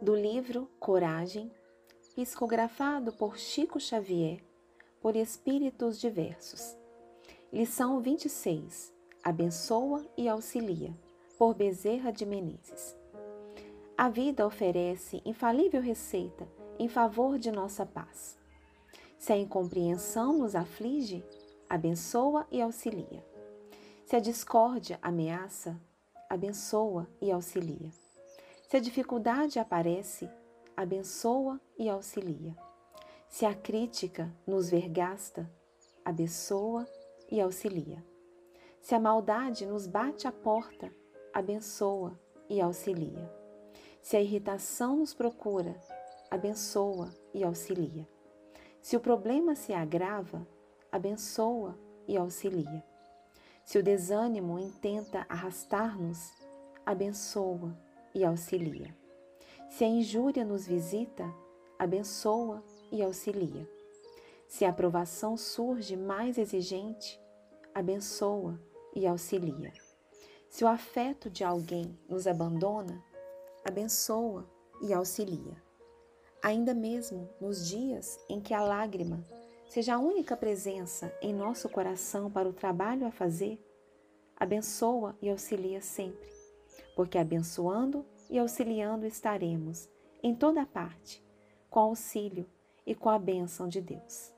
do livro Coragem, psicografado por Chico Xavier, por espíritos diversos. Lição 26. Abençoa e auxilia, por Bezerra de Menezes. A vida oferece infalível receita em favor de nossa paz. Se a incompreensão nos aflige, abençoa e auxilia. Se a discórdia ameaça, abençoa e auxilia. Se a dificuldade aparece, abençoa e auxilia. Se a crítica nos vergasta, abençoa e auxilia. Se a maldade nos bate à porta, abençoa e auxilia. Se a irritação nos procura, abençoa e auxilia. Se o problema se agrava, abençoa e auxilia. Se o desânimo intenta arrastar-nos, abençoa e auxilia. Se a injúria nos visita, abençoa e auxilia. Se a aprovação surge mais exigente, abençoa e auxilia. Se o afeto de alguém nos abandona, abençoa e auxilia. Ainda mesmo nos dias em que a lágrima seja a única presença em nosso coração para o trabalho a fazer, abençoa e auxilia sempre porque abençoando e auxiliando estaremos em toda parte, com auxílio e com a bênção de Deus.